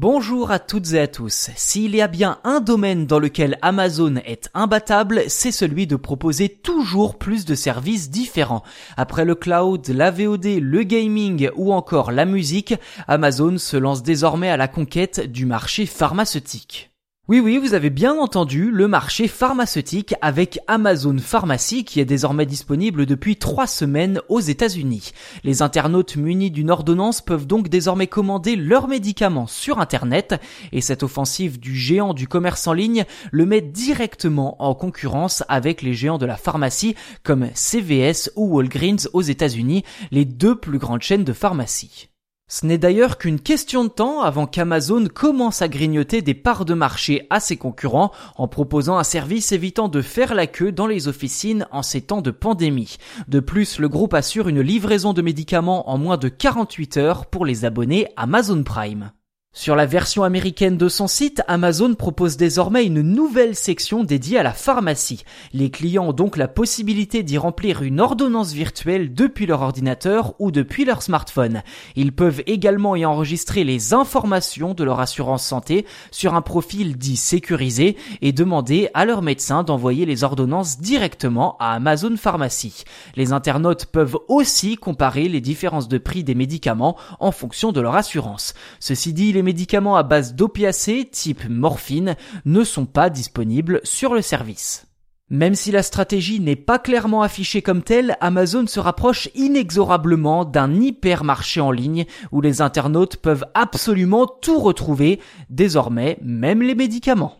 Bonjour à toutes et à tous. S'il y a bien un domaine dans lequel Amazon est imbattable, c'est celui de proposer toujours plus de services différents. Après le cloud, la VOD, le gaming ou encore la musique, Amazon se lance désormais à la conquête du marché pharmaceutique. Oui oui, vous avez bien entendu, le marché pharmaceutique avec Amazon Pharmacy qui est désormais disponible depuis trois semaines aux États-Unis. Les internautes munis d'une ordonnance peuvent donc désormais commander leurs médicaments sur Internet et cette offensive du géant du commerce en ligne le met directement en concurrence avec les géants de la pharmacie comme CVS ou Walgreens aux États-Unis, les deux plus grandes chaînes de pharmacie. Ce n'est d'ailleurs qu'une question de temps avant qu'Amazon commence à grignoter des parts de marché à ses concurrents en proposant un service évitant de faire la queue dans les officines en ces temps de pandémie. De plus, le groupe assure une livraison de médicaments en moins de 48 heures pour les abonnés Amazon Prime. Sur la version américaine de son site, Amazon propose désormais une nouvelle section dédiée à la pharmacie. Les clients ont donc la possibilité d'y remplir une ordonnance virtuelle depuis leur ordinateur ou depuis leur smartphone. Ils peuvent également y enregistrer les informations de leur assurance santé sur un profil dit sécurisé et demander à leur médecin d'envoyer les ordonnances directement à Amazon Pharmacy. Les internautes peuvent aussi comparer les différences de prix des médicaments en fonction de leur assurance. Ceci dit, les médicaments à base d'opiacés type morphine ne sont pas disponibles sur le service. Même si la stratégie n'est pas clairement affichée comme telle, Amazon se rapproche inexorablement d'un hypermarché en ligne où les internautes peuvent absolument tout retrouver, désormais même les médicaments.